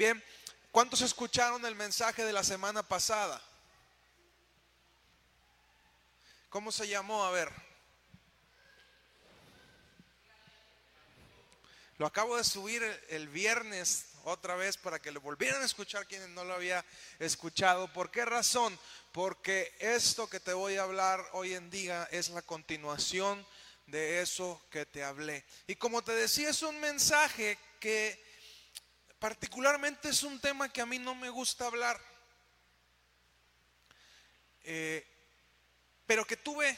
Bien, ¿cuántos escucharon el mensaje de la semana pasada? ¿Cómo se llamó? A ver. Lo acabo de subir el, viernes otra vez para que lo volvieran a escuchar quienes no lo había escuchado. ¿Por qué razón? Porque esto que te voy a hablar hoy en día es la continuación de eso que te hablé. Y como te decía, es un mensaje que particularmente es un tema que a mí no me gusta hablar. Eh, pero que tuve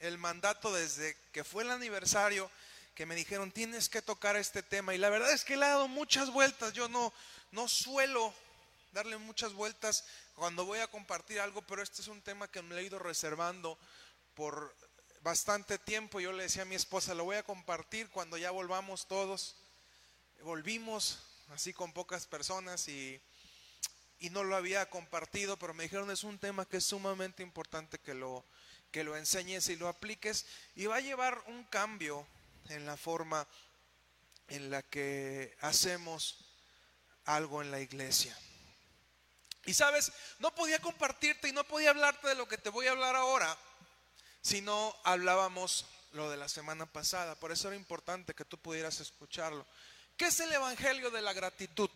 el mandato desde que fue el aniversario que me dijeron, tienes que tocar este tema. Y la verdad es que le he dado muchas vueltas. Yo no, no suelo darle muchas vueltas cuando voy a compartir algo, pero este es un tema que me he ido reservando por bastante tiempo. Yo le decía a mi esposa, lo voy a compartir cuando ya volvamos todos. Volvimos así con pocas personas y, y no lo había compartido, pero me dijeron, es un tema que es sumamente importante que lo, que lo enseñes y lo apliques y va a llevar un cambio en la forma en la que hacemos algo en la iglesia. Y sabes, no podía compartirte y no podía hablarte de lo que te voy a hablar ahora si no hablábamos lo de la semana pasada. Por eso era importante que tú pudieras escucharlo. ¿Qué es el Evangelio de la gratitud?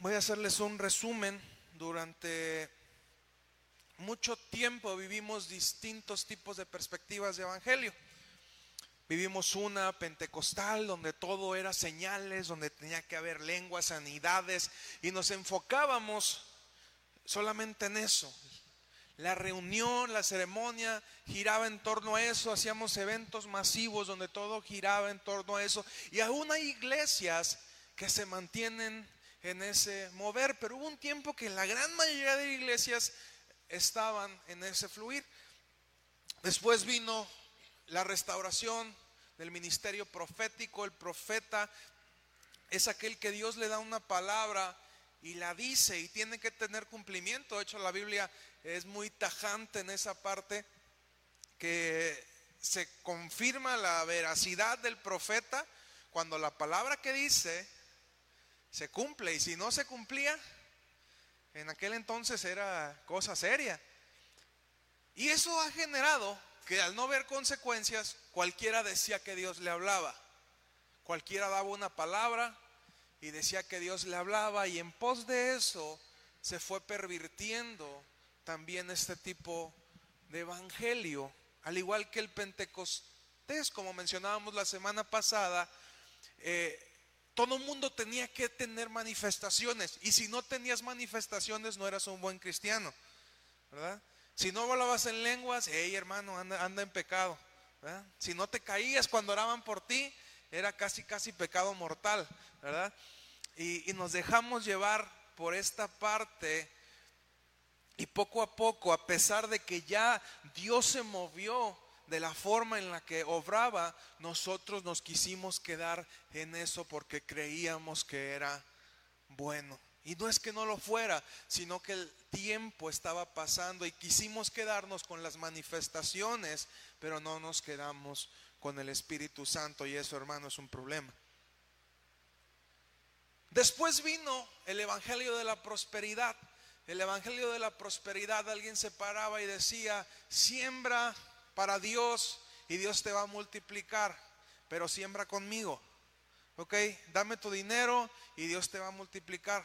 Voy a hacerles un resumen. Durante mucho tiempo vivimos distintos tipos de perspectivas de Evangelio. Vivimos una pentecostal donde todo era señales, donde tenía que haber lenguas, sanidades, y nos enfocábamos solamente en eso. La reunión, la ceremonia giraba en torno a eso, hacíamos eventos masivos donde todo giraba en torno a eso. Y aún hay iglesias que se mantienen en ese mover, pero hubo un tiempo que la gran mayoría de iglesias estaban en ese fluir. Después vino la restauración del ministerio profético. El profeta es aquel que Dios le da una palabra y la dice y tiene que tener cumplimiento. De hecho, la Biblia es muy tajante en esa parte que se confirma la veracidad del profeta cuando la palabra que dice se cumple y si no se cumplía, en aquel entonces era cosa seria. Y eso ha generado que al no ver consecuencias, cualquiera decía que Dios le hablaba. Cualquiera daba una palabra y decía que Dios le hablaba y en pos de eso se fue pervirtiendo también este tipo de evangelio, al igual que el Pentecostés, como mencionábamos la semana pasada, eh, todo mundo tenía que tener manifestaciones y si no tenías manifestaciones no eras un buen cristiano, ¿verdad? Si no hablabas en lenguas, hey hermano, anda, anda en pecado. Si no te caías cuando oraban por ti, era casi, casi pecado mortal, ¿verdad? Y nos dejamos llevar por esta parte y poco a poco, a pesar de que ya Dios se movió de la forma en la que obraba, nosotros nos quisimos quedar en eso porque creíamos que era bueno. Y no es que no lo fuera, sino que el tiempo estaba pasando y quisimos quedarnos con las manifestaciones, pero no nos quedamos con el Espíritu Santo y eso, hermano, es un problema. Después vino el Evangelio de la Prosperidad. El Evangelio de la Prosperidad, alguien se paraba y decía, siembra para Dios y Dios te va a multiplicar, pero siembra conmigo. ¿Ok? Dame tu dinero y Dios te va a multiplicar.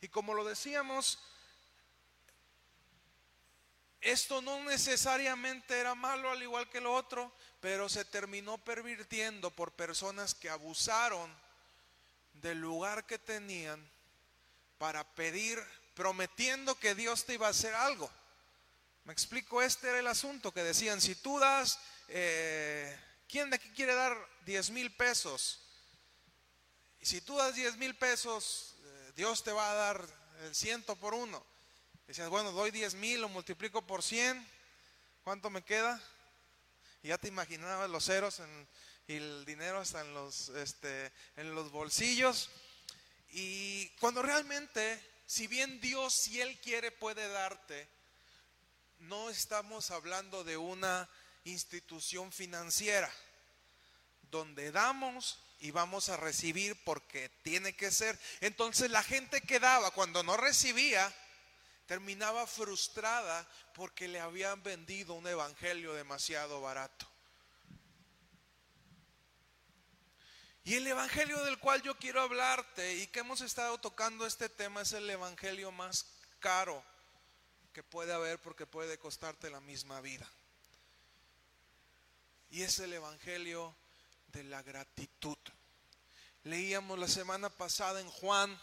Y como lo decíamos, esto no necesariamente era malo al igual que lo otro, pero se terminó pervirtiendo por personas que abusaron del lugar que tenían para pedir, prometiendo que Dios te iba a hacer algo. Me explico, este era el asunto que decían, si tú das, eh, ¿quién de aquí quiere dar 10 mil pesos? Y si tú das 10 mil pesos, Dios te va a dar el ciento por uno. Decías, bueno, doy 10 mil, lo multiplico por 100, ¿cuánto me queda? Y ya te imaginabas los ceros y el dinero este, en los bolsillos. Y cuando realmente, si bien Dios, si Él quiere, puede darte, no estamos hablando de una institución financiera donde damos y vamos a recibir porque tiene que ser. Entonces la gente que daba, cuando no recibía, terminaba frustrada porque le habían vendido un evangelio demasiado barato. Y el evangelio del cual yo quiero hablarte y que hemos estado tocando este tema es el evangelio más caro que puede haber porque puede costarte la misma vida. Y es el evangelio de la gratitud. Leíamos la semana pasada en Juan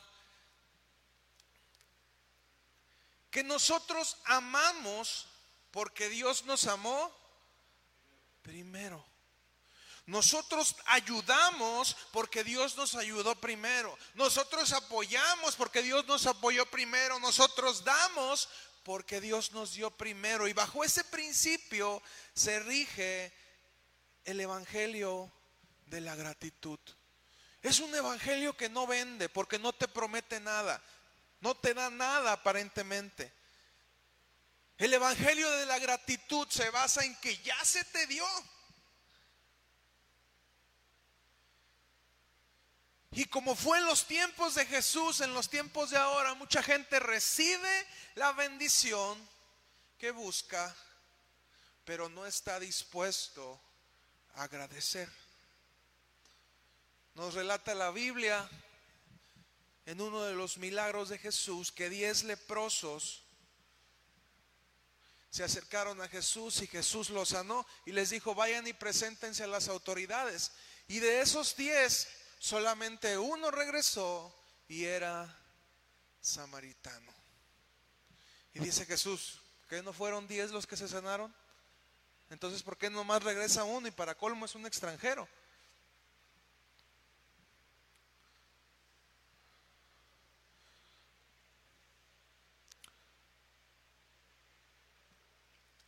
que nosotros amamos porque Dios nos amó primero. Nosotros ayudamos porque Dios nos ayudó primero. Nosotros apoyamos porque Dios nos apoyó primero. Nosotros damos porque Dios nos dio primero. Y bajo ese principio se rige el Evangelio de la gratitud. Es un Evangelio que no vende porque no te promete nada. No te da nada aparentemente. El Evangelio de la gratitud se basa en que ya se te dio. Y como fue en los tiempos de Jesús, en los tiempos de ahora, mucha gente recibe la bendición que busca, pero no está dispuesto a agradecer. Nos relata la Biblia en uno de los milagros de Jesús que diez leprosos se acercaron a Jesús y Jesús los sanó y les dijo, vayan y preséntense a las autoridades. Y de esos diez, solamente uno regresó y era samaritano. Y dice Jesús, ¿que no fueron diez los que se sanaron? Entonces, ¿por qué nomás regresa uno y para colmo es un extranjero?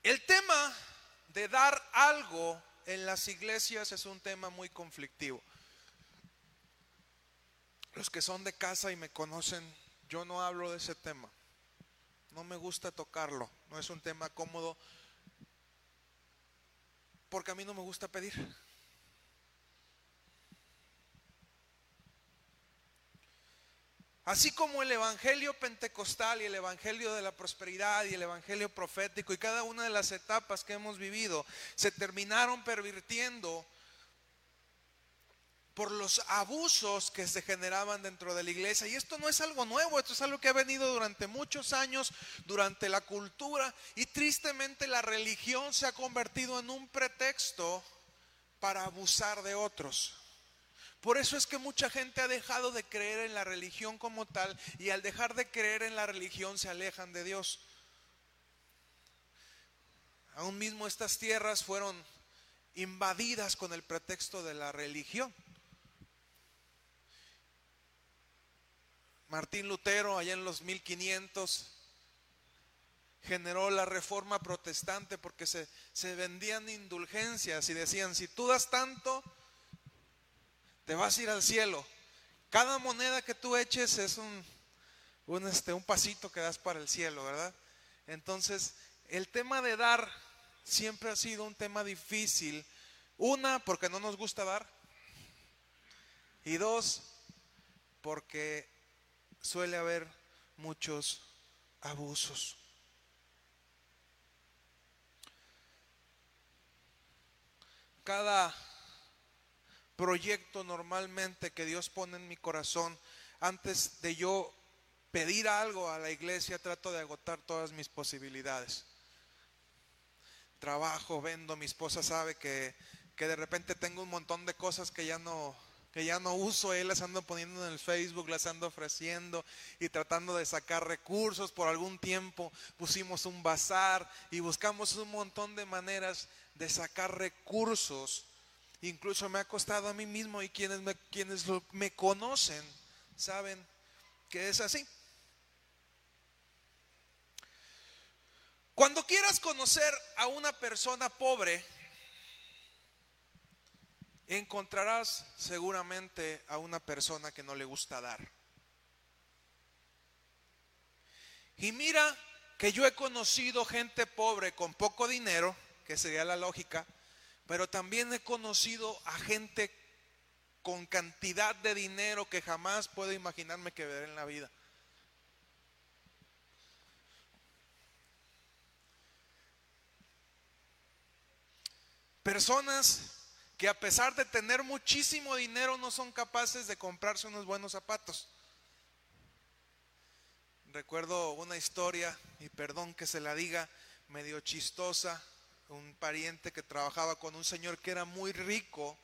El tema de dar algo en las iglesias es un tema muy conflictivo. Los que son de casa y me conocen, yo no hablo de ese tema. No me gusta tocarlo. No es un tema cómodo porque a mí no me gusta pedir. Así como el Evangelio pentecostal y el Evangelio de la prosperidad y el Evangelio profético y cada una de las etapas que hemos vivido se terminaron pervirtiendo por los abusos que se generaban dentro de la iglesia. Y esto no es algo nuevo, esto es algo que ha venido durante muchos años, durante la cultura, y tristemente la religión se ha convertido en un pretexto para abusar de otros. Por eso es que mucha gente ha dejado de creer en la religión como tal y al dejar de creer en la religión se alejan de Dios. Aún mismo estas tierras fueron invadidas con el pretexto de la religión. Martín Lutero, allá en los 1500, generó la reforma protestante porque se, se vendían indulgencias y decían, si tú das tanto, te vas a ir al cielo. Cada moneda que tú eches es un, un, este, un pasito que das para el cielo, ¿verdad? Entonces, el tema de dar siempre ha sido un tema difícil. Una, porque no nos gusta dar. Y dos, porque suele haber muchos abusos. Cada proyecto normalmente que Dios pone en mi corazón, antes de yo pedir algo a la iglesia, trato de agotar todas mis posibilidades. Trabajo, vendo, mi esposa sabe que, que de repente tengo un montón de cosas que ya no, que ya no uso, él las ando poniendo en el Facebook, las ando ofreciendo y tratando de sacar recursos. Por algún tiempo pusimos un bazar y buscamos un montón de maneras de sacar recursos Incluso me ha costado a mí mismo y quienes me, quienes me conocen saben que es así. Cuando quieras conocer a una persona pobre, encontrarás seguramente a una persona que no le gusta dar. Y mira que yo he conocido gente pobre con poco dinero, que sería la lógica, pero también he conocido a gente con cantidad de dinero que jamás puedo imaginarme que veré en la vida. Personas que a pesar de tener muchísimo dinero no son capaces de comprarse unos buenos zapatos. Recuerdo una historia, y perdón que se la diga, medio chistosa, un pariente que trabajaba con un señor que era muy rico,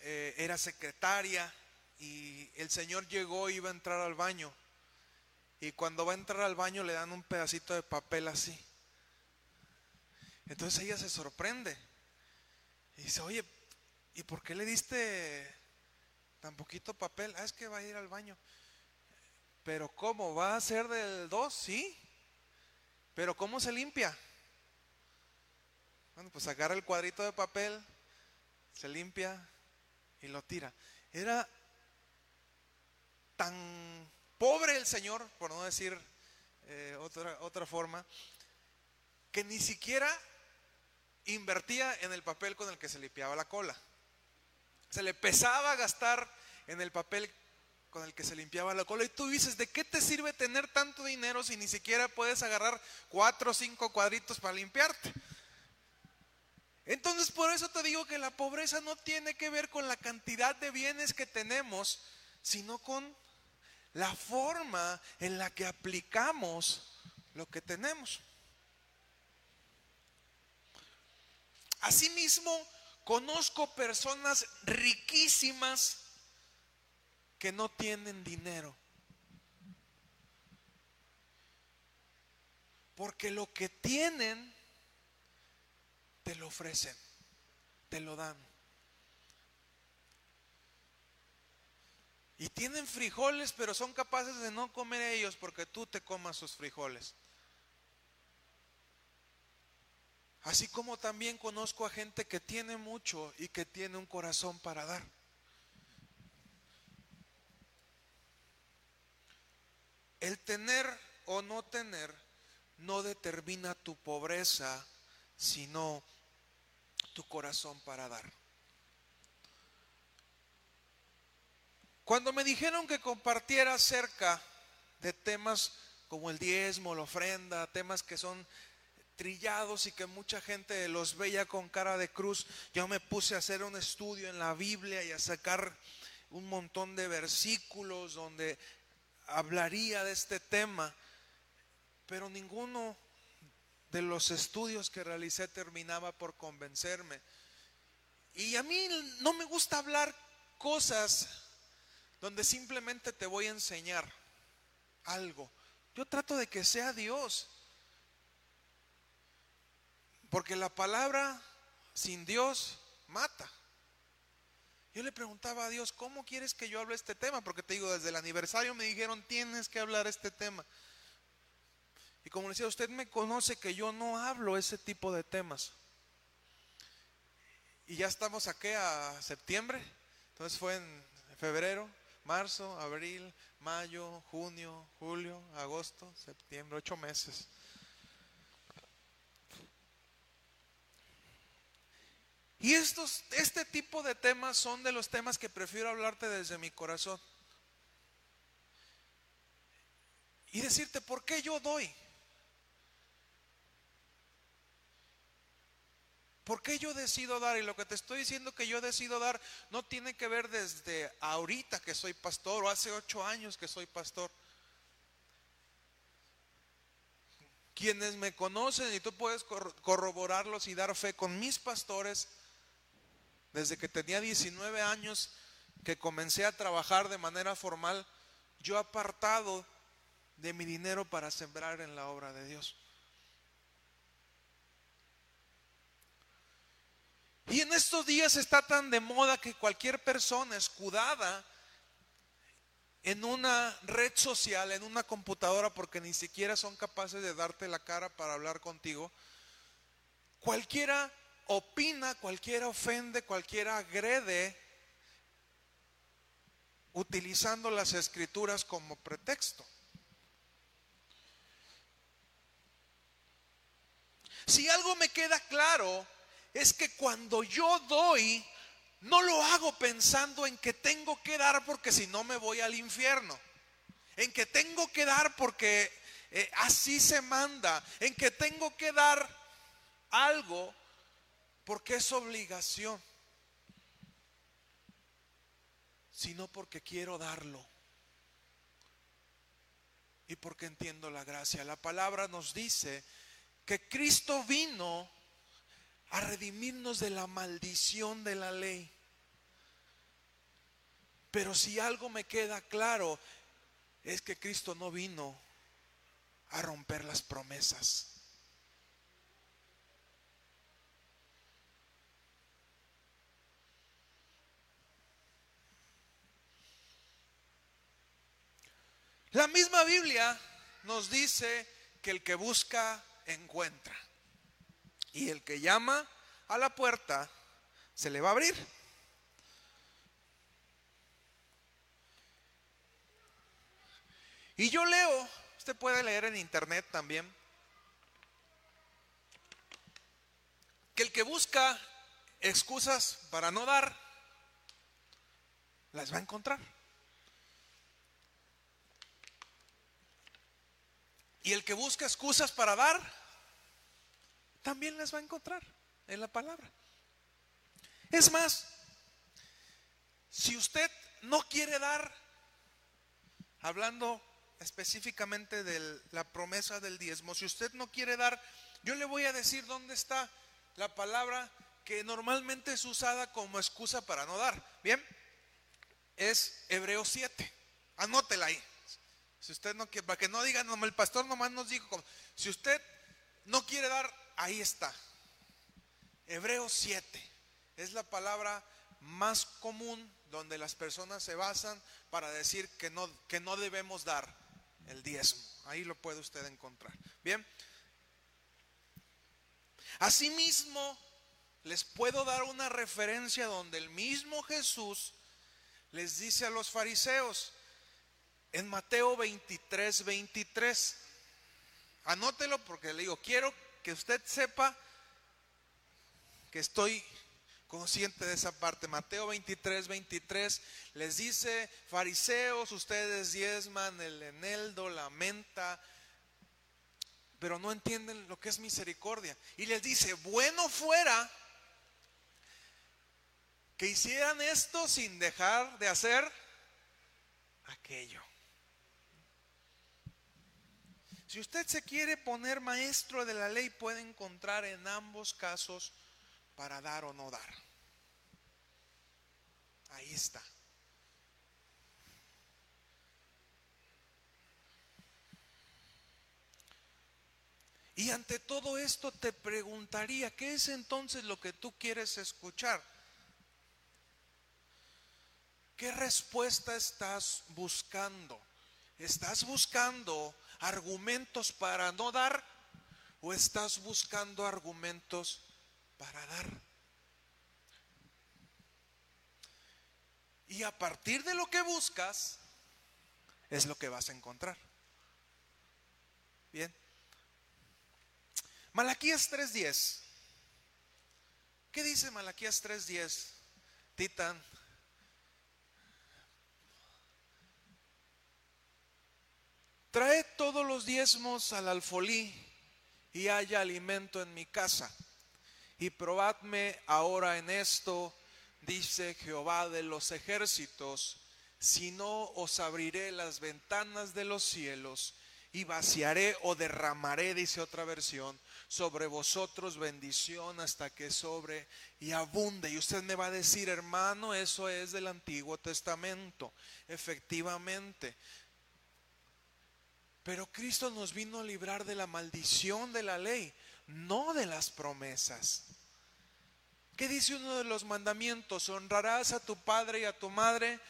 eh, era secretaria, y el señor llegó iba a entrar al baño, y cuando va a entrar al baño le dan un pedacito de papel así. Entonces ella se sorprende. Y dice, oye, ¿y por qué le diste tan poquito papel? Ah, es que va a ir al baño. Pero ¿cómo? ¿Va a ser del 2? Sí. Pero ¿cómo se limpia? Bueno, pues agarra el cuadrito de papel, se limpia y lo tira. Era tan pobre el Señor, por no decir eh, otra, otra forma, que ni siquiera invertía en el papel con el que se limpiaba la cola. Se le pesaba gastar en el papel con el que se limpiaba la cola. Y tú dices, ¿de qué te sirve tener tanto dinero si ni siquiera puedes agarrar cuatro o cinco cuadritos para limpiarte? Entonces por eso te digo que la pobreza no tiene que ver con la cantidad de bienes que tenemos, sino con la forma en la que aplicamos lo que tenemos. Asimismo, conozco personas riquísimas que no tienen dinero. Porque lo que tienen, te lo ofrecen, te lo dan. Y tienen frijoles, pero son capaces de no comer ellos porque tú te comas sus frijoles. Así como también conozco a gente que tiene mucho y que tiene un corazón para dar. El tener o no tener no determina tu pobreza, sino tu corazón para dar. Cuando me dijeron que compartiera acerca de temas como el diezmo, la ofrenda, temas que son trillados y que mucha gente los veía con cara de cruz, yo me puse a hacer un estudio en la Biblia y a sacar un montón de versículos donde hablaría de este tema, pero ninguno de los estudios que realicé terminaba por convencerme. Y a mí no me gusta hablar cosas donde simplemente te voy a enseñar algo. Yo trato de que sea Dios porque la palabra sin Dios mata. Yo le preguntaba a Dios, ¿cómo quieres que yo hable este tema? Porque te digo, desde el aniversario me dijeron, tienes que hablar este tema. Y como decía, usted me conoce que yo no hablo ese tipo de temas. Y ya estamos aquí a septiembre. Entonces fue en febrero, marzo, abril, mayo, junio, julio, agosto, septiembre, ocho meses. Y estos, este tipo de temas son de los temas que prefiero hablarte desde mi corazón. Y decirte, ¿por qué yo doy? ¿Por qué yo decido dar? Y lo que te estoy diciendo que yo decido dar no tiene que ver desde ahorita que soy pastor o hace ocho años que soy pastor. Quienes me conocen y tú puedes corroborarlos y dar fe con mis pastores, desde que tenía 19 años que comencé a trabajar de manera formal, yo apartado de mi dinero para sembrar en la obra de Dios. Y en estos días está tan de moda que cualquier persona escudada en una red social, en una computadora, porque ni siquiera son capaces de darte la cara para hablar contigo, cualquiera opina, cualquiera ofende, cualquiera agrede utilizando las escrituras como pretexto. Si algo me queda claro es que cuando yo doy, no lo hago pensando en que tengo que dar porque si no me voy al infierno. En que tengo que dar porque eh, así se manda. En que tengo que dar algo porque es obligación. Sino porque quiero darlo. Y porque entiendo la gracia. La palabra nos dice que Cristo vino a redimirnos de la maldición de la ley. Pero si algo me queda claro, es que Cristo no vino a romper las promesas. La misma Biblia nos dice que el que busca encuentra. Y el que llama a la puerta se le va a abrir. Y yo leo, usted puede leer en internet también, que el que busca excusas para no dar, las va a encontrar. Y el que busca excusas para dar, también las va a encontrar en la palabra. Es más, si usted no quiere dar, hablando específicamente de la promesa del diezmo, si usted no quiere dar, yo le voy a decir dónde está la palabra que normalmente es usada como excusa para no dar. Bien, es Hebreo 7. Anótela ahí. Si usted no quiere, para que no diga, no, el pastor nomás nos dijo, si usted no quiere dar, ahí está. Hebreo 7 es la palabra más común donde las personas se basan para decir que no, que no debemos dar el diezmo. Ahí lo puede usted encontrar. Bien. Asimismo, les puedo dar una referencia donde el mismo Jesús les dice a los fariseos en Mateo 23, 23. Anótelo porque le digo, quiero que usted sepa que estoy consciente de esa parte. Mateo 23, 23 les dice, fariseos, ustedes diezman el eneldo, la menta, pero no entienden lo que es misericordia. Y les dice, bueno fuera que hicieran esto sin dejar de hacer aquello. Si usted se quiere poner maestro de la ley, puede encontrar en ambos casos para dar o no dar. Ahí está. Y ante todo esto te preguntaría, ¿qué es entonces lo que tú quieres escuchar? ¿Qué respuesta estás buscando? ¿Estás buscando argumentos para no dar o estás buscando argumentos para dar? Y a partir de lo que buscas, es lo que vas a encontrar. Bien. Malaquías 3.10. ¿Qué dice Malaquías 3.10? Titan. Trae todos los diezmos al alfolí y haya alimento en mi casa. Y probadme ahora en esto dice Jehová de los ejércitos, si no os abriré las ventanas de los cielos y vaciaré o derramaré, dice otra versión, sobre vosotros bendición hasta que sobre y abunde. Y usted me va a decir, hermano, eso es del Antiguo Testamento. Efectivamente. Pero Cristo nos vino a librar de la maldición de la ley, no de las promesas. ¿Qué dice uno de los mandamientos? Honrarás a tu padre y a tu madre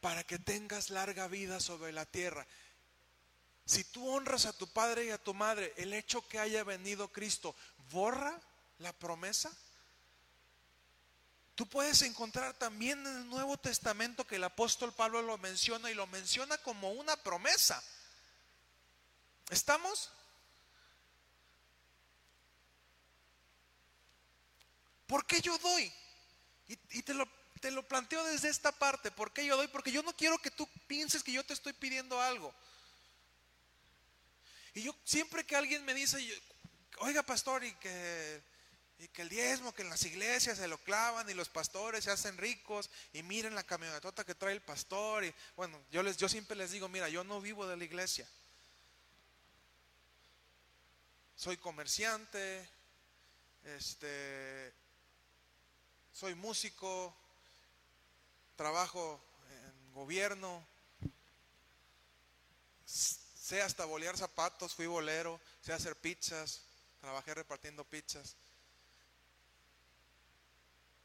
para que tengas larga vida sobre la tierra. Si tú honras a tu padre y a tu madre, el hecho que haya venido Cristo, ¿borra la promesa? Tú puedes encontrar también en el Nuevo Testamento que el apóstol Pablo lo menciona y lo menciona como una promesa. ¿Estamos? ¿Por qué yo doy? Y, te, lo, te lo planteo desde esta parte. ¿Por qué yo doy? Porque yo no quiero que tú pienses que yo te estoy pidiendo algo. Y yo siempre que alguien me dice, oiga pastor, y que, y que el diezmo, que en las iglesias se lo clavan y los pastores se hacen ricos y miren la camionetota que trae el pastor. Y bueno, yo, les, yo siempre les digo, mira, yo no vivo de la iglesia. Soy comerciante, este, soy músico, trabajo en gobierno, sé hasta bolear zapatos, fui bolero, sé hacer pizzas, trabajé repartiendo pizzas.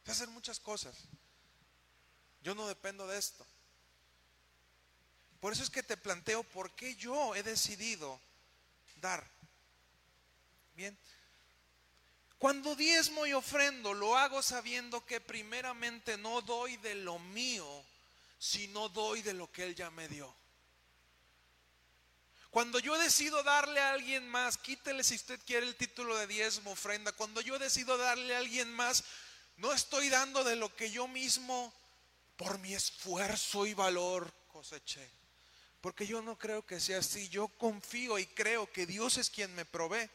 Sé hacer muchas cosas. Yo no dependo de esto. Por eso es que te planteo por qué yo he decidido dar. Cuando diezmo y ofrendo, lo hago sabiendo que primeramente no doy de lo mío, sino doy de lo que Él ya me dio. Cuando yo decido darle a alguien más, quítele si usted quiere el título de diezmo, ofrenda. Cuando yo decido darle a alguien más, no estoy dando de lo que yo mismo, por mi esfuerzo y valor, coseché. Porque yo no creo que sea así. Yo confío y creo que Dios es quien me provee.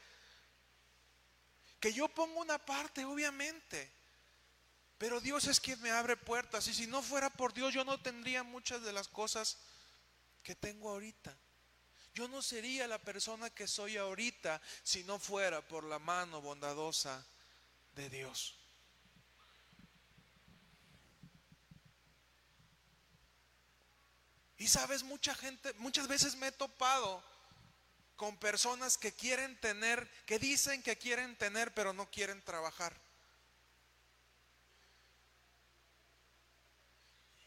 Que yo pongo una parte, obviamente. Pero Dios es quien me abre puertas. Y si no fuera por Dios, yo no tendría muchas de las cosas que tengo ahorita. Yo no sería la persona que soy ahorita si no fuera por la mano bondadosa de Dios. Y sabes, mucha gente, muchas veces me he topado con personas que quieren tener, que dicen que quieren tener, pero no quieren trabajar.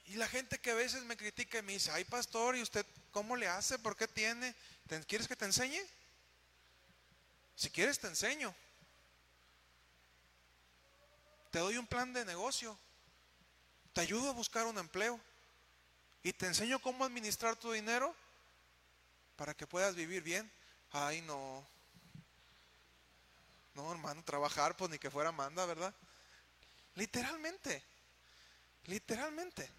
Y la gente que a veces me critica y me dice, ay pastor, ¿y usted cómo le hace? ¿Por qué tiene? ¿Quieres que te enseñe? Si quieres te enseño. Te doy un plan de negocio. Te ayudo a buscar un empleo. Y te enseño cómo administrar tu dinero para que puedas vivir bien. Ay, no. No, hermano, trabajar, pues ni que fuera manda, ¿verdad? Literalmente. Literalmente.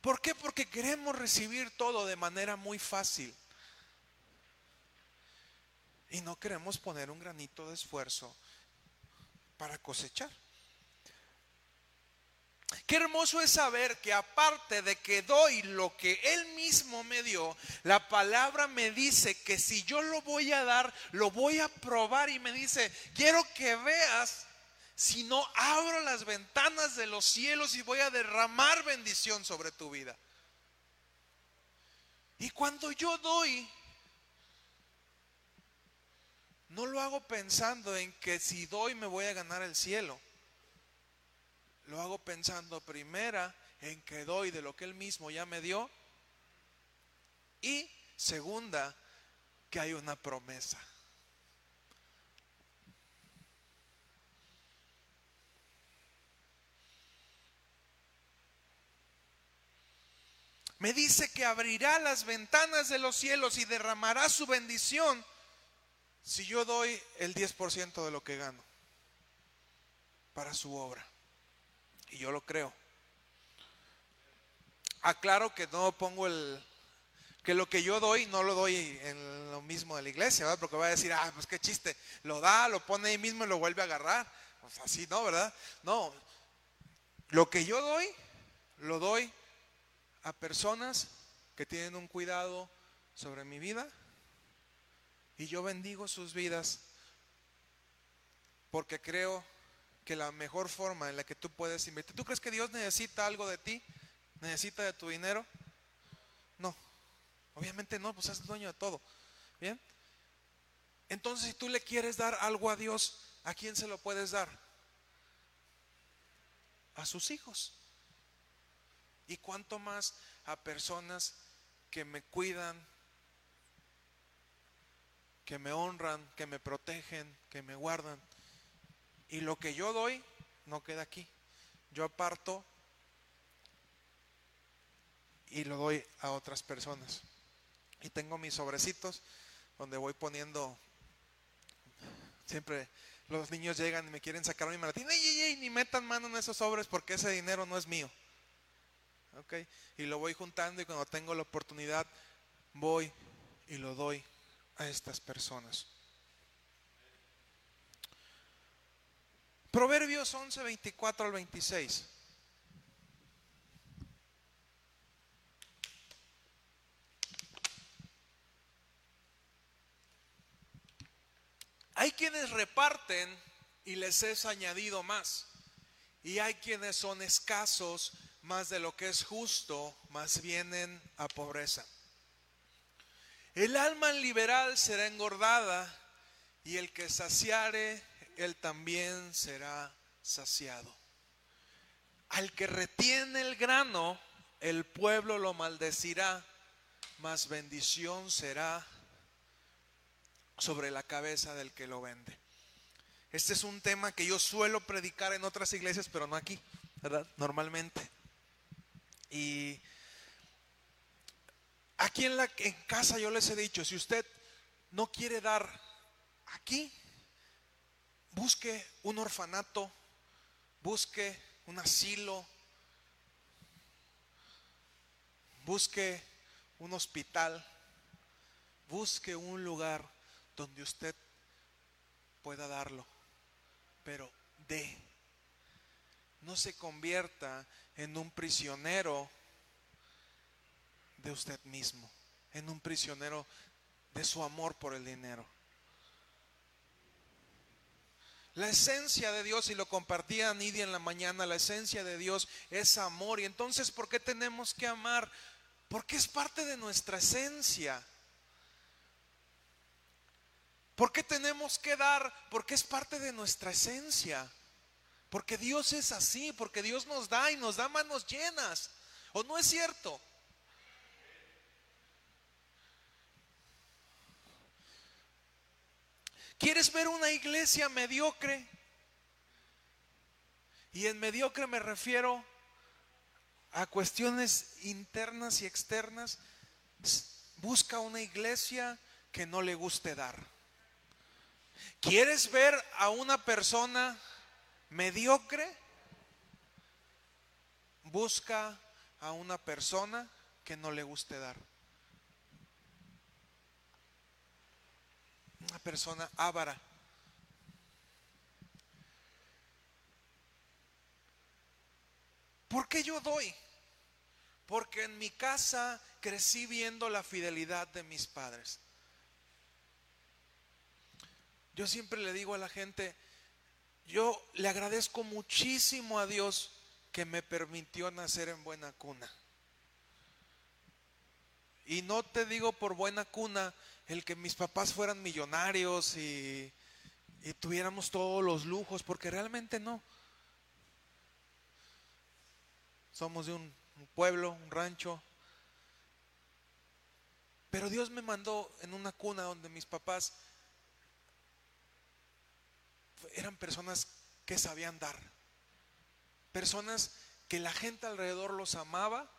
¿Por qué? Porque queremos recibir todo de manera muy fácil. Y no queremos poner un granito de esfuerzo para cosechar. Qué hermoso es saber que aparte de que doy lo que Él mismo me dio, la palabra me dice que si yo lo voy a dar, lo voy a probar y me dice, quiero que veas si no abro las ventanas de los cielos y voy a derramar bendición sobre tu vida. Y cuando yo doy, no lo hago pensando en que si doy me voy a ganar el cielo. Lo hago pensando primera en que doy de lo que Él mismo ya me dio. Y segunda, que hay una promesa. me dice que abrirá las ventanas de los cielos y derramará su bendición si yo doy el 10% de lo que gano para su obra. Y yo lo creo. Aclaro que no pongo el que lo que yo doy no lo doy en lo mismo de la iglesia, ¿verdad? Porque va a decir, ah, pues qué chiste, lo da, lo pone ahí mismo y lo vuelve a agarrar. Pues así no, ¿verdad? No, lo que yo doy, lo doy a personas que tienen un cuidado sobre mi vida y yo bendigo sus vidas porque creo que la mejor forma en la que tú puedes invertir, ¿tú crees que Dios necesita algo de ti? ¿Necesita de tu dinero? No, obviamente no, pues es dueño de todo. Bien, entonces si tú le quieres dar algo a Dios, ¿a quién se lo puedes dar? A sus hijos. Y cuánto más a personas que me cuidan, que me honran, que me protegen, que me guardan. Y lo que yo doy no queda aquí. Yo aparto y lo doy a otras personas. Y tengo mis sobrecitos donde voy poniendo, siempre los niños llegan y me quieren sacar mi maletín. ¡Ey, ey, ey! Ni metan mano en esos sobres porque ese dinero no es mío. ¿Ok? Y lo voy juntando y cuando tengo la oportunidad voy y lo doy a estas personas. Proverbios 11, 24 al 26. Hay quienes reparten y les es añadido más. Y hay quienes son escasos más de lo que es justo, más vienen a pobreza. El alma liberal será engordada y el que saciare, él también será saciado. Al que retiene el grano, el pueblo lo maldecirá, más bendición será sobre la cabeza del que lo vende. Este es un tema que yo suelo predicar en otras iglesias, pero no aquí, ¿verdad? Normalmente. Y aquí en, la, en casa yo les he dicho, si usted no quiere dar aquí, busque un orfanato, busque un asilo, busque un hospital, busque un lugar donde usted pueda darlo, pero de. No se convierta en un prisionero de usted mismo, en un prisionero de su amor por el dinero. La esencia de Dios, y lo compartía Nidia en la mañana, la esencia de Dios es amor. Y entonces, ¿por qué tenemos que amar? Porque es parte de nuestra esencia. ¿Por qué tenemos que dar? Porque es parte de nuestra esencia. Porque Dios es así, porque Dios nos da y nos da manos llenas. ¿O no es cierto? ¿Quieres ver una iglesia mediocre? Y en mediocre me refiero a cuestiones internas y externas. Busca una iglesia que no le guste dar. ¿Quieres ver a una persona mediocre? Busca a una persona que no le guste dar. Una persona ávara. ¿Por qué yo doy? Porque en mi casa crecí viendo la fidelidad de mis padres. Yo siempre le digo a la gente, yo le agradezco muchísimo a Dios que me permitió nacer en buena cuna. Y no te digo por buena cuna el que mis papás fueran millonarios y, tuviéramos todos los lujos, porque realmente no. Somos de un pueblo, un rancho. Pero Dios me mandó en una cuna donde mis papás eran personas que sabían dar, personas que la gente alrededor los amaba,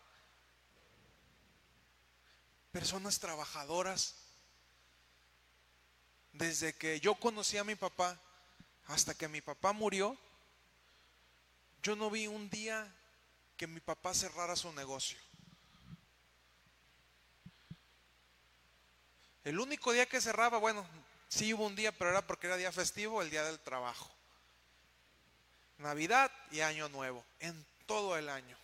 personas trabajadoras. Desde que yo conocí a mi papá hasta que mi papá murió, yo no vi un día que mi papá cerrara su negocio. El único día que cerraba, bueno, Sí hubo un día, pero era porque era día festivo, el día del trabajo. Navidad y Año Nuevo, en todo el año.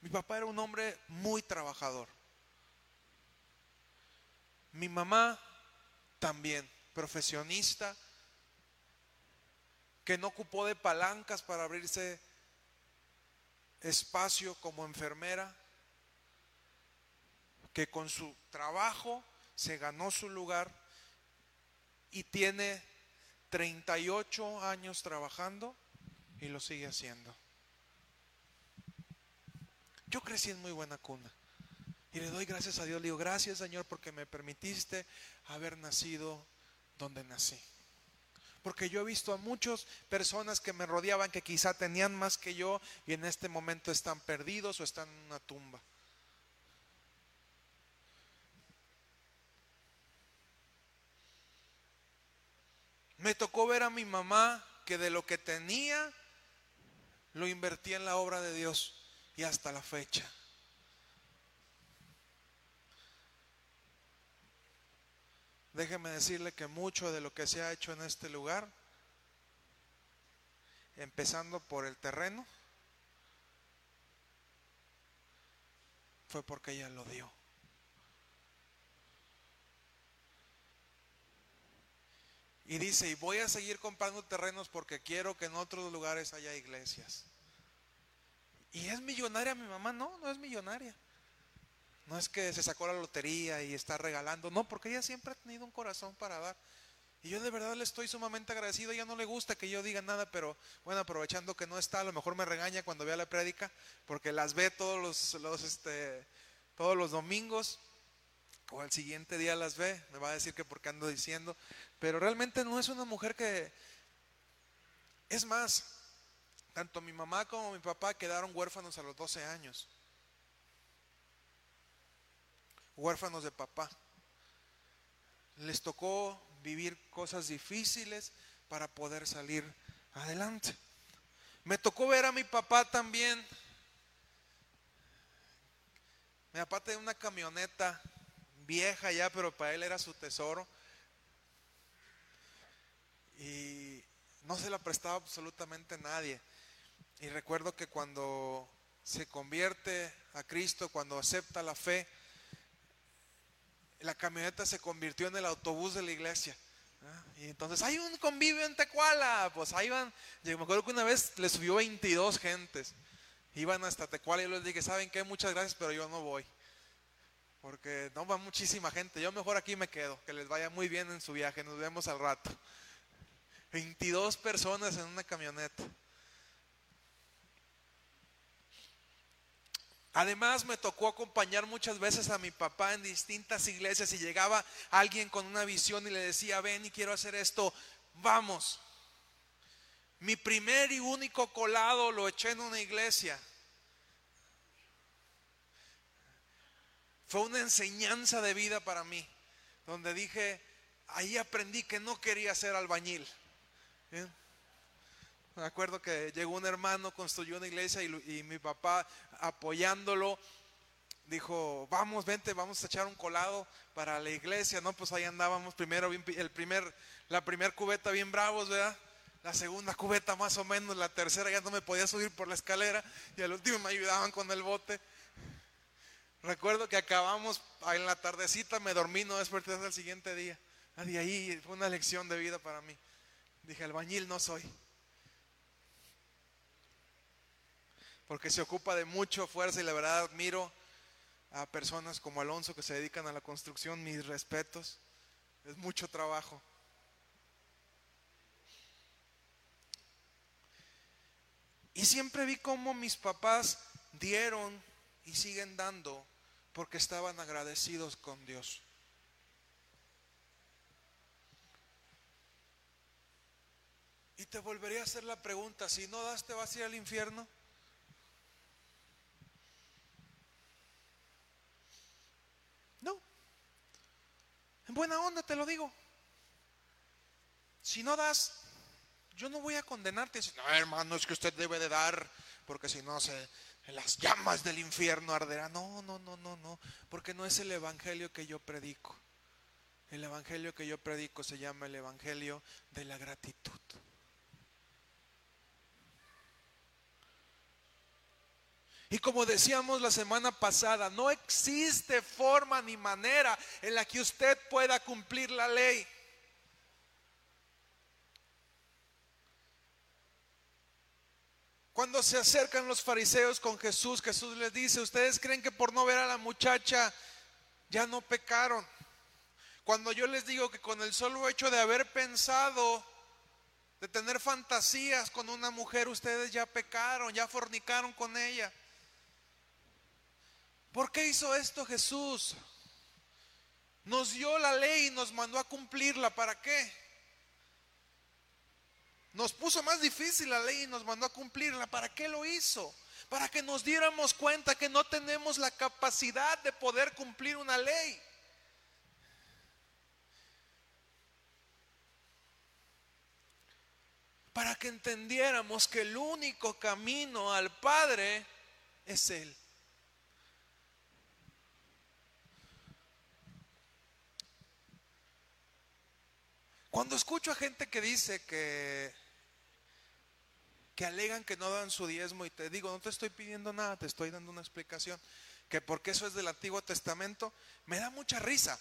Mi papá era un hombre muy trabajador. Mi mamá también, profesionista, que no ocupó de palancas para abrirse espacio como enfermera que con su trabajo se ganó su lugar y tiene 38 años trabajando y lo sigue haciendo. Yo crecí en muy buena cuna y le doy gracias a Dios. Le digo, gracias Señor porque me permitiste haber nacido donde nací. Porque yo he visto a muchas personas que me rodeaban que quizá tenían más que yo y en este momento están perdidos o están en una tumba. Me tocó ver a mi mamá que de lo que tenía lo invertía en la obra de Dios y hasta la fecha. Déjeme decirle que mucho de lo que se ha hecho en este lugar, empezando por el terreno, fue porque ella lo dio. Y dice, y voy a seguir comprando terrenos porque quiero que en otros lugares haya iglesias. ¿Y es millonaria mi mamá? No, no es millonaria. No es que se sacó la lotería y está regalando, no, porque ella siempre ha tenido un corazón para dar. Y yo de verdad le estoy sumamente agradecido. Ella no le gusta que yo diga nada, pero bueno, aprovechando que no está, a lo mejor me regaña cuando vea la prédica, porque las ve todos los, los, este, todos los domingos o al siguiente día las ve, me va a decir que porque ando diciendo, pero realmente no es una mujer que... Es más, tanto mi mamá como mi papá quedaron huérfanos a los 12 años. Huérfanos de papá. Les tocó vivir cosas difíciles para poder salir adelante. Me tocó ver a mi papá también. Mi papá tenía una camioneta vieja ya, pero para él era su tesoro. Y no se la prestaba absolutamente nadie. Y recuerdo que cuando se convierte a Cristo, cuando acepta la fe, la camioneta se convirtió en el autobús de la iglesia. Y entonces hay un convivio en Tecuala. Pues ahí van. Yo me acuerdo que una vez le subió 22 gentes. Iban hasta Tecuala y yo les dije, ¿saben qué? Muchas gracias, pero yo no voy porque no va muchísima gente. Yo mejor aquí me quedo, que les vaya muy bien en su viaje, nos vemos al rato. 22 personas en una camioneta. Además me tocó acompañar muchas veces a mi papá en distintas iglesias y llegaba alguien con una visión y le decía, ven y quiero hacer esto, vamos. Mi primer y único colado lo eché en una iglesia. Fue una enseñanza de vida para mí, donde dije, ahí aprendí que no quería ser albañil. Me acuerdo que llegó un hermano, construyó una iglesia y, mi papá apoyándolo dijo, vamos, vente, vamos a echar un colado para la iglesia, ¿no? Pues ahí andábamos primero, el primer, la primer cubeta bien bravos, ¿verdad? La segunda cubeta más o menos, la tercera ya no me podía subir por la escalera y al último me ayudaban con el bote. Recuerdo que acabamos en la tardecita, me dormí, no desperté hasta el siguiente día. Y ahí fue una lección de vida para mí. Dije, albañil no soy. Porque se ocupa de mucho fuerza y la verdad admiro a personas como Alonso que se dedican a la construcción, mis respetos. Es mucho trabajo. Y siempre vi cómo mis papás dieron y siguen dando porque estaban agradecidos con Dios. Y te volvería a hacer la pregunta, si no das, ¿te vas a ir al infierno? No. En buena onda te lo digo. Si no das, yo no voy a condenarte. No, hermano, es que usted debe de dar, porque si no se, las llamas del infierno arderán. No, no, no, no, no, porque no es el evangelio que yo predico. El evangelio que yo predico se llama el evangelio de la gratitud. Y como decíamos la semana pasada, no existe forma ni manera en la que usted pueda cumplir la ley. Cuando se acercan los fariseos con Jesús, Jesús les dice, ustedes creen que por no ver a la muchacha ya no pecaron. Cuando yo les digo que con el solo hecho de haber pensado, de tener fantasías con una mujer, ustedes ya pecaron, ya fornicaron con ella. ¿Por qué hizo esto Jesús? Nos dio la ley y nos mandó a cumplirla. ¿Para qué? Nos puso más difícil la ley y nos mandó a cumplirla. ¿Para qué lo hizo? Para que nos diéramos cuenta que no tenemos la capacidad de poder cumplir una ley. para que entendiéramos que el único camino al Padre es Él. Cuando escucho a gente que dice que que alegan que no dan su diezmo y te digo, no te estoy pidiendo nada, te estoy dando una explicación, que porque eso es del Antiguo Testamento, me da mucha risa.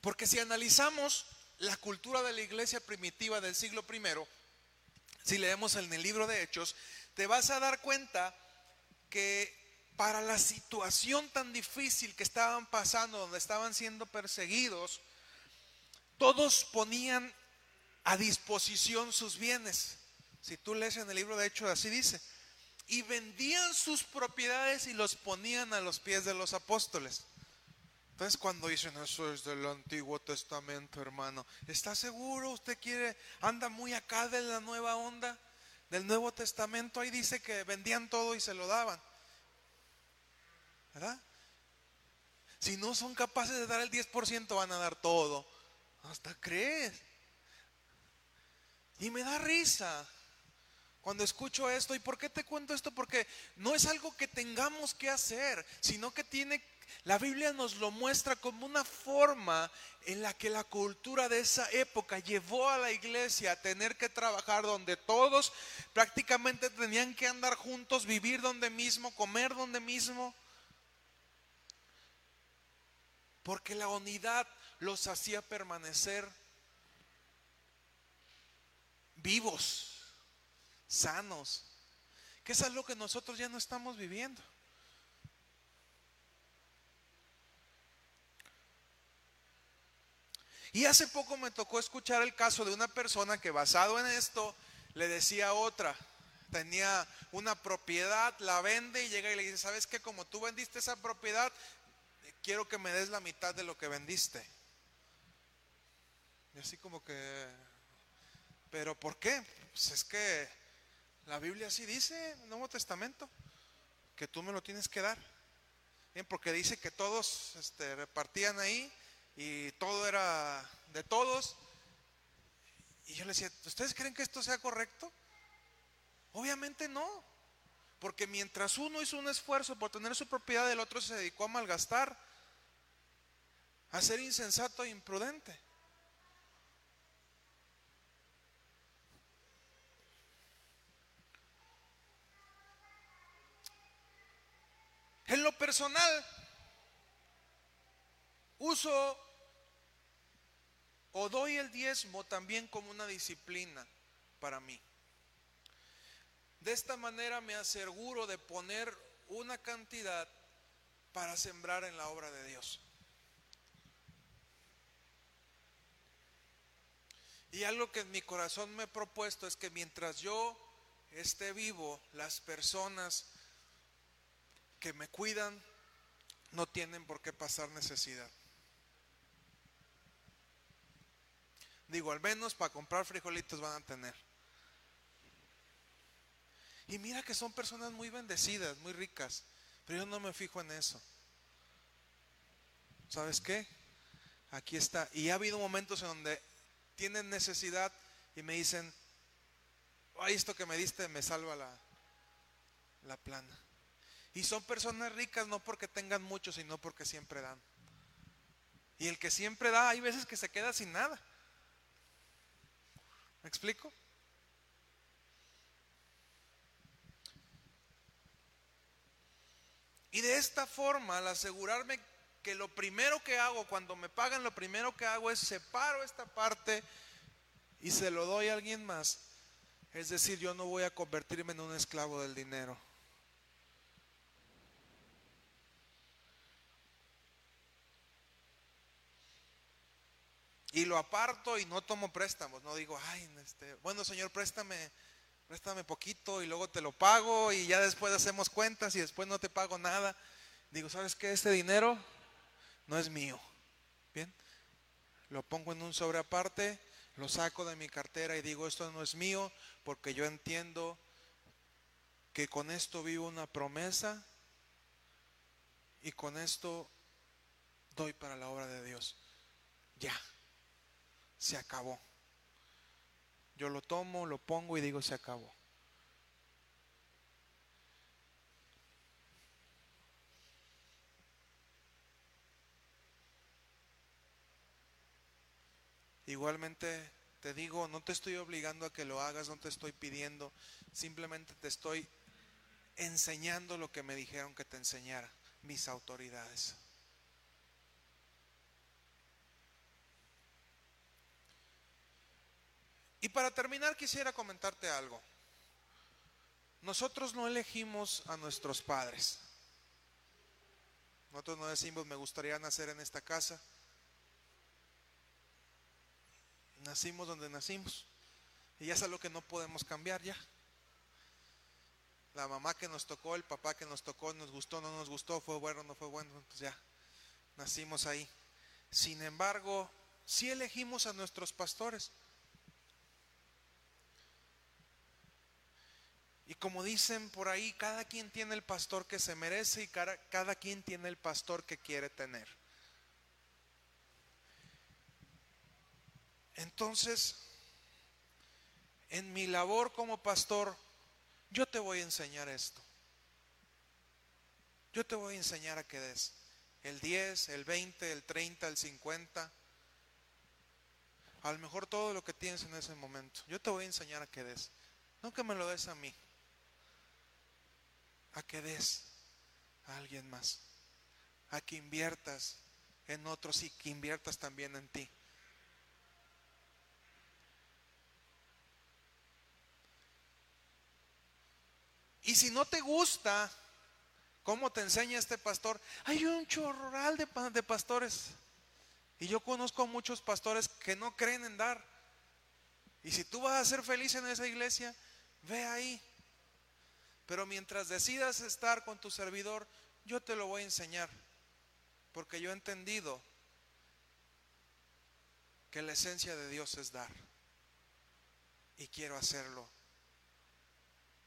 Porque si analizamos la cultura de la iglesia primitiva del siglo I, si leemos en el libro de Hechos, te vas a dar cuenta que para la situación tan difícil que estaban pasando, donde estaban siendo perseguidos, todos ponían a disposición sus bienes. Si tú lees en el libro de Hechos, así dice. Y vendían sus propiedades y los ponían a los pies de los apóstoles. Entonces cuando dicen eso es del Antiguo Testamento, hermano, ¿está seguro? ¿Usted quiere, anda muy acá de la nueva onda del Nuevo Testamento? Ahí dice que vendían todo y se lo daban. ¿Verdad? Si no son capaces de dar el 10%, van a dar todo. Hasta crees. Y me da risa cuando escucho esto. ¿Y por qué te cuento esto? Porque no es algo que tengamos que hacer, sino que tiene la Biblia nos lo muestra como una forma en la que la cultura de esa época llevó a la iglesia a tener que trabajar donde todos prácticamente tenían que andar juntos, vivir donde mismo, comer donde mismo. Porque la unidad los hacía permanecer vivos, sanos, que es algo que nosotros ya no estamos viviendo. Y hace poco me tocó escuchar el caso de una persona que basado en esto le decía a otra, tenía una propiedad, la vende y llega y le dice, ¿sabes qué? Como tú vendiste esa propiedad, quiero que me des la mitad de lo que vendiste. Y así como que, ¿pero por qué? Pues es que la Biblia así dice, Nuevo Testamento, que tú me lo tienes que dar. Bien, porque dice que todos este, repartían ahí y todo era de todos. Y yo le decía, ¿ustedes creen que esto sea correcto? Obviamente no. Porque mientras uno hizo un esfuerzo por tener su propiedad, el otro se dedicó a malgastar, a ser insensato e imprudente. En lo personal, Uso o doy el diezmo también como una disciplina para mí. De esta manera me aseguro de poner una cantidad para sembrar en la obra de Dios. Y algo que en mi corazón me he propuesto es que mientras yo esté vivo, las personas que me cuidan no tienen por qué pasar necesidad. Digo, al menos para comprar frijolitos van a tener. Y mira que son personas muy bendecidas, muy ricas, pero yo no me fijo en eso. ¿Sabes qué? Aquí está. Y ha habido momentos en donde tienen necesidad y me dicen, ay, esto que me diste me salva la, la plana. Y son personas ricas no porque tengan mucho, sino porque siempre dan. Y el que siempre da, hay veces que se queda sin nada. ¿Me explico? Y de esta forma, al asegurarme que lo primero que hago cuando me pagan, lo primero que hago es separo esta parte y se lo doy a alguien más. Es decir, yo no voy a convertirme en un esclavo del dinero. Y lo aparto y no tomo préstamos. No digo, ay, este, bueno, señor, préstame, préstame poquito y luego te lo pago y ya después hacemos cuentas y después no te pago nada. Digo, ¿sabes qué? Este dinero no es mío. Bien, lo pongo en un sobre aparte, lo saco de mi cartera y digo, esto no es mío porque yo entiendo que con esto vivo una promesa y con esto doy para la obra de Dios. Ya se acabó. Yo lo tomo, lo pongo y digo, se acabó. Igualmente te digo, no te estoy obligando a que lo hagas, no te estoy pidiendo, simplemente te estoy enseñando lo que me dijeron que te enseñara mis autoridades. Y para terminar quisiera comentarte algo. Nosotros no elegimos a nuestros padres. Nosotros no decimos, me gustaría nacer en esta casa. Nacimos donde nacimos. Y ya es algo que no podemos cambiar ya. La mamá que nos tocó, el papá que nos tocó, nos gustó, no nos gustó, fue bueno, no fue bueno, entonces ya nacimos ahí. Sin embargo, sí elegimos a nuestros pastores. Y como dicen por ahí, cada quien tiene el pastor que se merece y cada quien tiene el pastor que quiere tener. Entonces, en mi labor como pastor, yo te voy a enseñar esto. Yo te voy a enseñar a que des el 10, el 20, el 30, el 50. A lo mejor todo lo que tienes en ese momento. Yo te voy a enseñar a que des. No que me lo des a mí. A que des a alguien más. A que inviertas en otros y que inviertas también en ti. Y si no te gusta cómo te enseña este pastor, hay un chorral de, pastores. Y yo conozco muchos pastores que no creen en dar. Y si tú vas a ser feliz en esa iglesia, ve ahí. Pero mientras decidas estar con tu servidor, yo te lo voy a enseñar. Porque yo he entendido que la esencia de Dios es dar. Y quiero hacerlo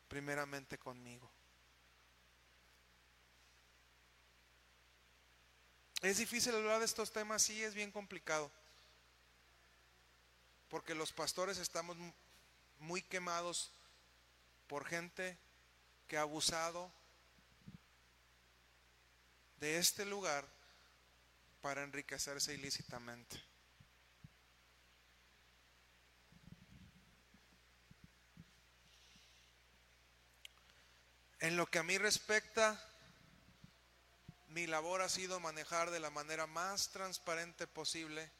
primeramente conmigo. Es difícil hablar de estos temas, sí, es bien complicado. Porque los pastores estamos muy quemados por gente que ha abusado de este lugar para enriquecerse ilícitamente. En lo que a mí respecta, mi labor ha sido manejar de la manera más transparente posible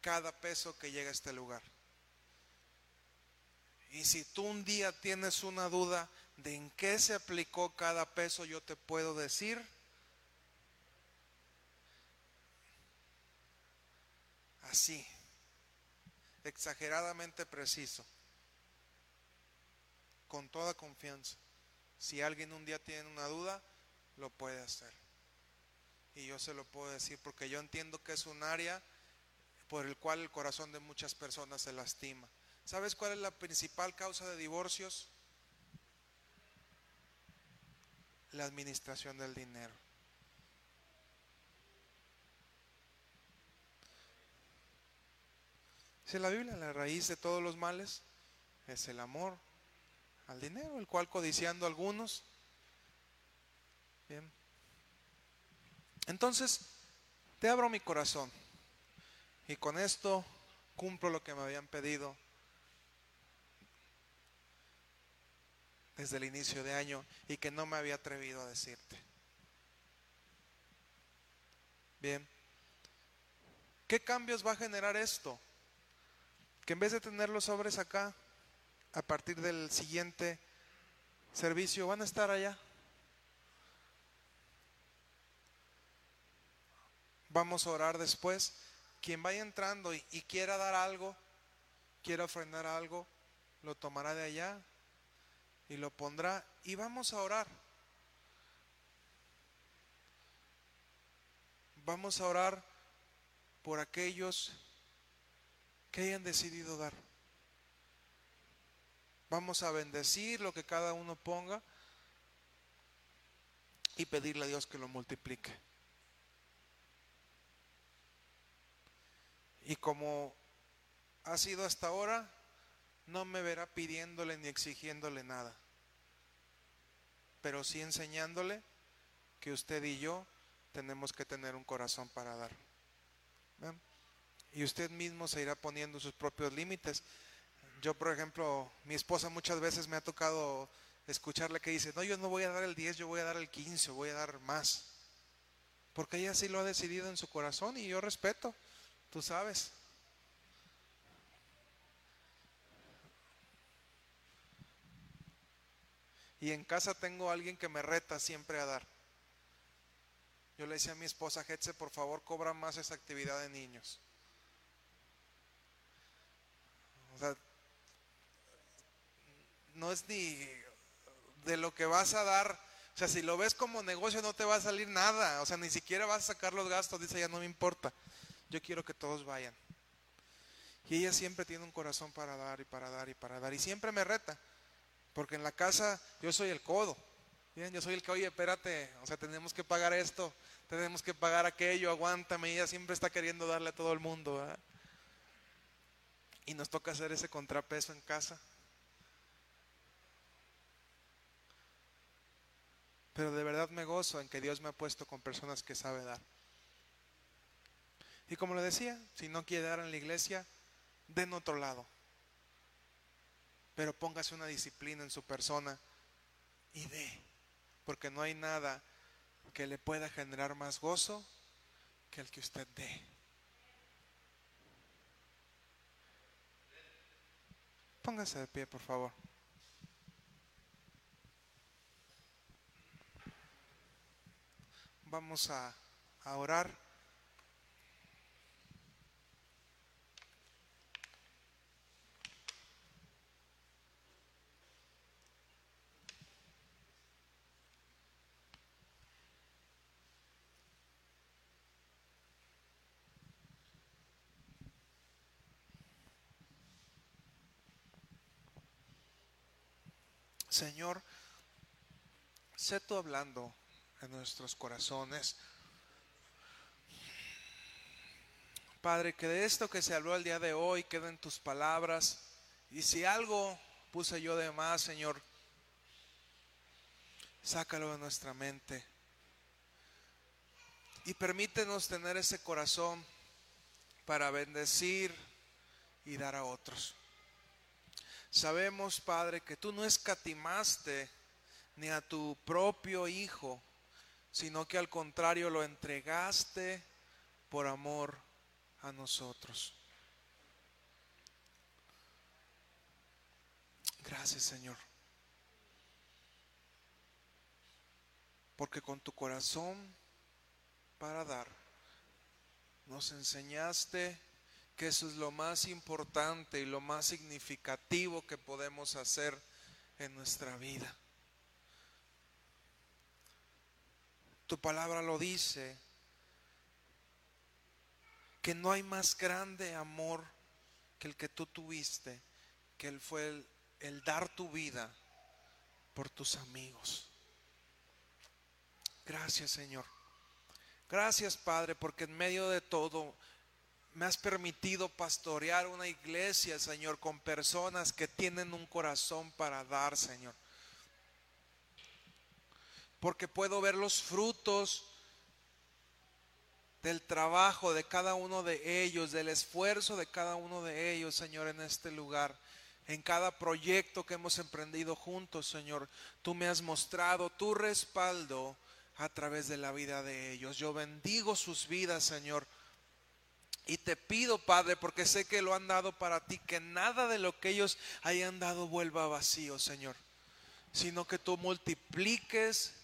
cada peso que llega a este lugar. Y si tú un día tienes una duda de en qué se aplicó cada peso, yo te puedo decir así, exageradamente preciso, con toda confianza. Si alguien un día tiene una duda, lo puede hacer. Y yo se lo puedo decir porque yo entiendo que es un área por el cual el corazón de muchas personas se lastima. ¿Sabes cuál es la principal causa de divorcios? La administración del dinero. Dice la Biblia, la raíz de todos los males es el amor al dinero, el cual codiciando algunos. Bien. Entonces, te abro mi corazón y con esto cumplo lo que me habían pedido desde el inicio de año y que no me había atrevido a decirte. Bien. ¿Qué cambios va a generar esto? Que en vez de tener los sobres acá, a partir del siguiente servicio van a estar allá. Vamos a orar después. Quien vaya entrando y, quiera dar algo, quiera ofrendar algo, lo tomará de allá y lo pondrá y vamos a orar. Vamos a orar por aquellos que hayan decidido dar. Vamos a bendecir lo que cada uno ponga y pedirle a Dios que lo multiplique. Y como ha sido hasta ahora, no me verá pidiéndole ni exigiéndole nada, pero sí enseñándole que usted y yo tenemos que tener un corazón para dar. Y usted mismo se irá poniendo sus propios límites. Yo, por ejemplo, mi esposa muchas veces me ha tocado escucharle que dice, no, yo no voy a dar el 10, yo voy a dar el 15, voy a dar más. Porque ella sí lo ha decidido en su corazón y yo respeto, tú sabes. Y en casa tengo a alguien que me reta siempre a dar. Yo le decía a mi esposa, Hetze, por favor, cobra más esa actividad de niños. O sea, no es ni de lo que vas a dar. O sea, si lo ves como negocio no te va a salir nada. O sea, ni siquiera vas a sacar los gastos. Dice, ya no me importa. Yo quiero que todos vayan. Y ella siempre tiene un corazón para dar y para dar y para dar. Y siempre me reta. Porque en la casa yo soy el codo. Bien, yo soy el que, oye, espérate, o sea, tenemos que pagar esto, tenemos que pagar aquello, aguántame. Ella siempre está queriendo darle a todo el mundo. Y nos toca hacer ese contrapeso en casa. Pero de verdad me gozo en que Dios me ha puesto con personas que sabe dar. Y como le decía, si no quiere dar en la iglesia, den otro lado. Pero póngase una disciplina en su persona y dé. Porque no hay nada que le pueda generar más gozo que el que usted dé. Póngase de pie, por favor. Vamos a, orar. Señor, sé tú hablando en nuestros corazones. Padre, que de esto que se habló el día de hoy queden tus palabras. Y si algo puse yo de más, Señor, sácalo de nuestra mente. Y permítenos tener ese corazón para bendecir y dar a otros. Sabemos, Padre, que tú no escatimaste ni a tu propio Hijo sino que al contrario lo entregaste por amor a nosotros. Gracias Señor. Porque con tu corazón para dar, nos enseñaste que eso es lo más importante y lo más significativo que podemos hacer en nuestra vida. Tu palabra lo dice, que no hay más grande amor que el que tú tuviste, que él fue el, el dar tu vida por tus amigos. Gracias Señor. Gracias Padre, porque en medio de todo me has permitido pastorear una iglesia, Señor, con personas que tienen un corazón para dar, Señor porque puedo ver los frutos del trabajo de cada uno de ellos, del esfuerzo de cada uno de ellos, Señor, en este lugar. En cada proyecto que hemos emprendido juntos, Señor, tú me has mostrado tu respaldo a través de la vida de ellos. Yo bendigo sus vidas, Señor. Y te pido, Padre, porque sé que lo han dado para ti, que nada de lo que ellos hayan dado vuelva vacío, Señor, sino que tú multipliques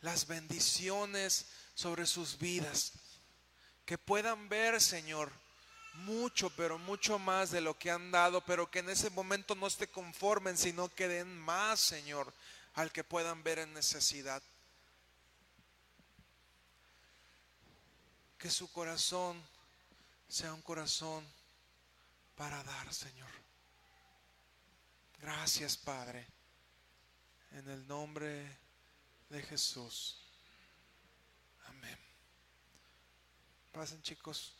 las bendiciones sobre sus vidas. Que puedan ver, Señor, mucho, pero mucho más de lo que han dado, pero que en ese momento no se conformen, sino que den más, Señor, al que puedan ver en necesidad. Que su corazón sea un corazón para dar, Señor. Gracias, Padre. En el nombre de Jesús. Amén. Pasen chicos.